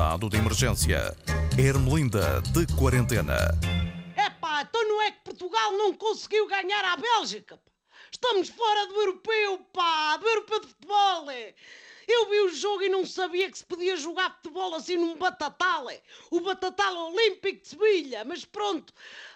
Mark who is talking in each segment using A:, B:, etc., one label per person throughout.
A: Estado de emergência. Ermelinda de quarentena.
B: Epá, então não é que Portugal não conseguiu ganhar à Bélgica? Estamos fora do europeu, pá, do europeu de futebol. é. Eu vi o jogo e não sabia que se podia jogar futebol assim num batatal. é. O batatal olímpico de Sevilha, mas pronto,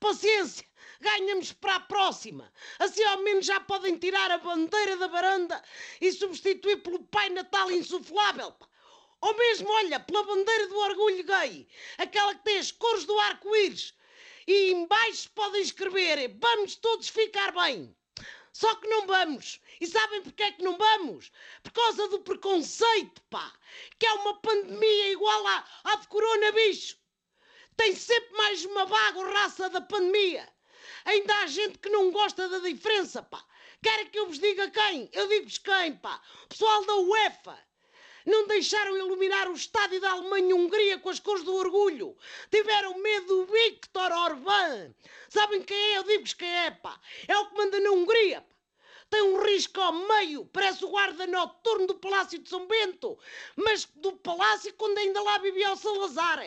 B: paciência. Ganhamos para a próxima. Assim ao menos já podem tirar a bandeira da varanda e substituir pelo Pai Natal insuflável. pá. Ou mesmo, olha, pela bandeira do orgulho gay, aquela que tem as cores do arco-íris. E embaixo podem escrever: Vamos todos ficar bem. Só que não vamos. E sabem porquê é que não vamos? Por causa do preconceito, pá. Que é uma pandemia igual à, à de corona, bicho. Tem sempre mais uma vaga raça da pandemia. Ainda há gente que não gosta da diferença, pá. Querem que eu vos diga quem? Eu digo-vos quem, pá. Pessoal da UEFA. Não deixaram iluminar o estádio da Alemanha e Hungria com as cores do orgulho. Tiveram medo do Viktor Orbán. Sabem quem é? Eu digo-vos quem é, pá. É o que manda na Hungria, pá. Tem um risco ao meio, parece o guarda noturno do Palácio de São Bento, mas do palácio quando ainda lá vivia o Salazar.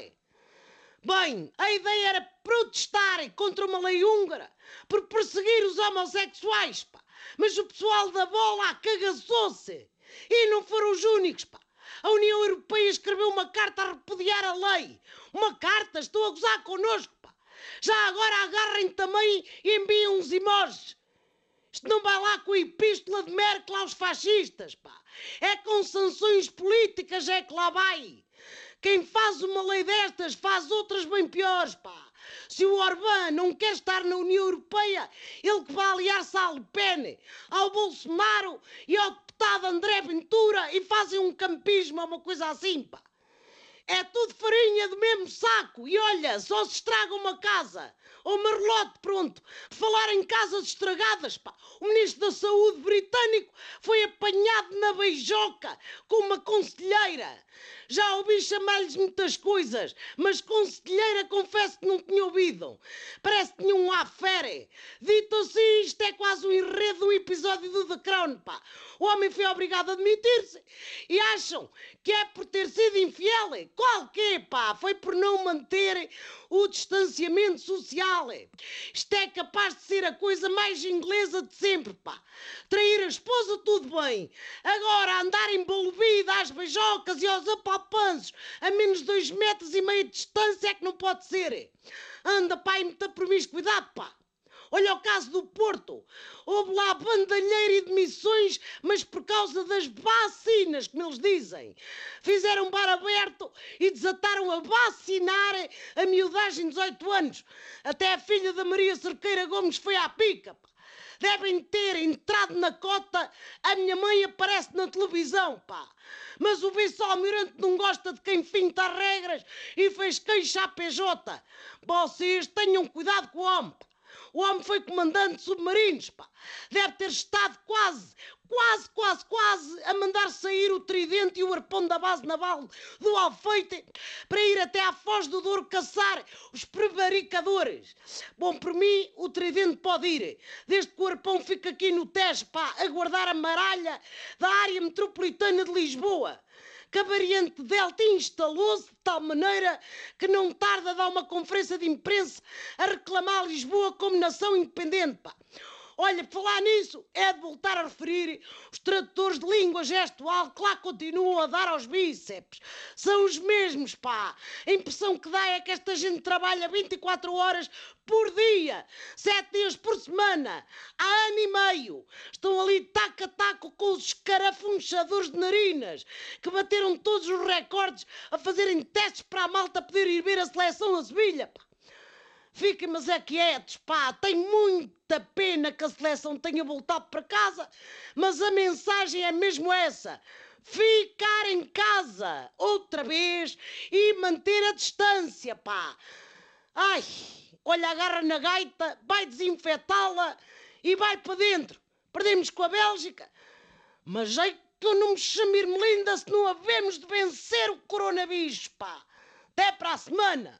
B: Bem, a ideia era protestarem contra uma lei húngara por perseguir os homossexuais, pá. Mas o pessoal da bola cagaçou-se. E não foram os únicos, pá. A União Europeia escreveu uma carta a repudiar a lei. Uma carta, estou a gozar connosco, pá. Já agora agarrem também e enviem uns emojis. Isto não vai lá com a epístola de Merkel aos fascistas, pá. É com sanções políticas é que lá vai. Quem faz uma lei destas faz outras bem piores, pá. Se o Orbán não quer estar na União Europeia, ele que vai aliar-se à Le Pen, ao Bolsonaro e ao deputado André Ventura e fazem um campismo uma coisa assim, pá. É tudo farinha do mesmo saco. E olha, só se estraga uma casa. Ou uma relote, pronto. Falar em casas estragadas, pá. O Ministro da Saúde britânico foi apanhado na beijoca com uma conselheira. Já ouvi chamar-lhes muitas coisas, mas conselheira confesso que não tinha ouvido. Parece que tinha um afere. Dito assim, isto é quase o enredo do episódio do The Crown, pá. O homem foi obrigado a admitir-se. E acham que é por ter sido infiel? Qual que é, pá? Foi por não manter o distanciamento social. Isto é capaz de ser a coisa mais inglesa de sempre, pá. Trair a esposa, tudo bem. Agora, andar embolvida às beijocas e aos apalpanços a menos dois metros e meio de distância é que não pode ser. Anda, pá, e muita promiscuidade, pá. Olha o caso do Porto. Houve lá bandalheira e demissões, mas por causa das vacinas, como eles dizem. Fizeram bar aberto e desataram a vacinar a miudagem de 18 anos. Até a filha da Maria Cerqueira Gomes foi à pica. Devem ter entrado na cota. A minha mãe aparece na televisão, pá. Mas o vice-almirante não gosta de quem finta as regras e fez queixa à PJ. Vocês tenham cuidado com o homem. O homem foi comandante de submarinos, pá. Deve ter estado quase, quase, quase, quase a mandar sair o tridente e o arpão da base naval do Alfeite para ir até à Foz do Douro caçar os prevaricadores. Bom, por mim, o tridente pode ir, desde que o arpão fique aqui no Tejo, pá, a guardar a maralha da área metropolitana de Lisboa que a variante Delta instalou-se de tal maneira que não tarda a dar uma conferência de imprensa a reclamar Lisboa como nação independente. Pá. Olha, falar nisso, é de voltar a referir os tradutores de língua gestual que lá continuam a dar aos bíceps. São os mesmos, pá. A impressão que dá é que esta gente trabalha 24 horas por dia, 7 dias por semana, há ano e meio. Estão ali taco a taco com os escarafunchadores de narinas, que bateram todos os recordes a fazerem testes para a malta poder ir ver a seleção a Sevilha, pá. Fiquem, mas é quietos, pá. Tenho muita pena que a seleção tenha voltado para casa, mas a mensagem é mesmo essa. Ficar em casa outra vez e manter a distância, pá. Ai, olha, agarra na gaita, vai desinfetá-la e vai para dentro. Perdemos com a Bélgica, mas é que eu não me chamo Irmelinda se não havemos de vencer o coronavírus, pá. Até para a semana.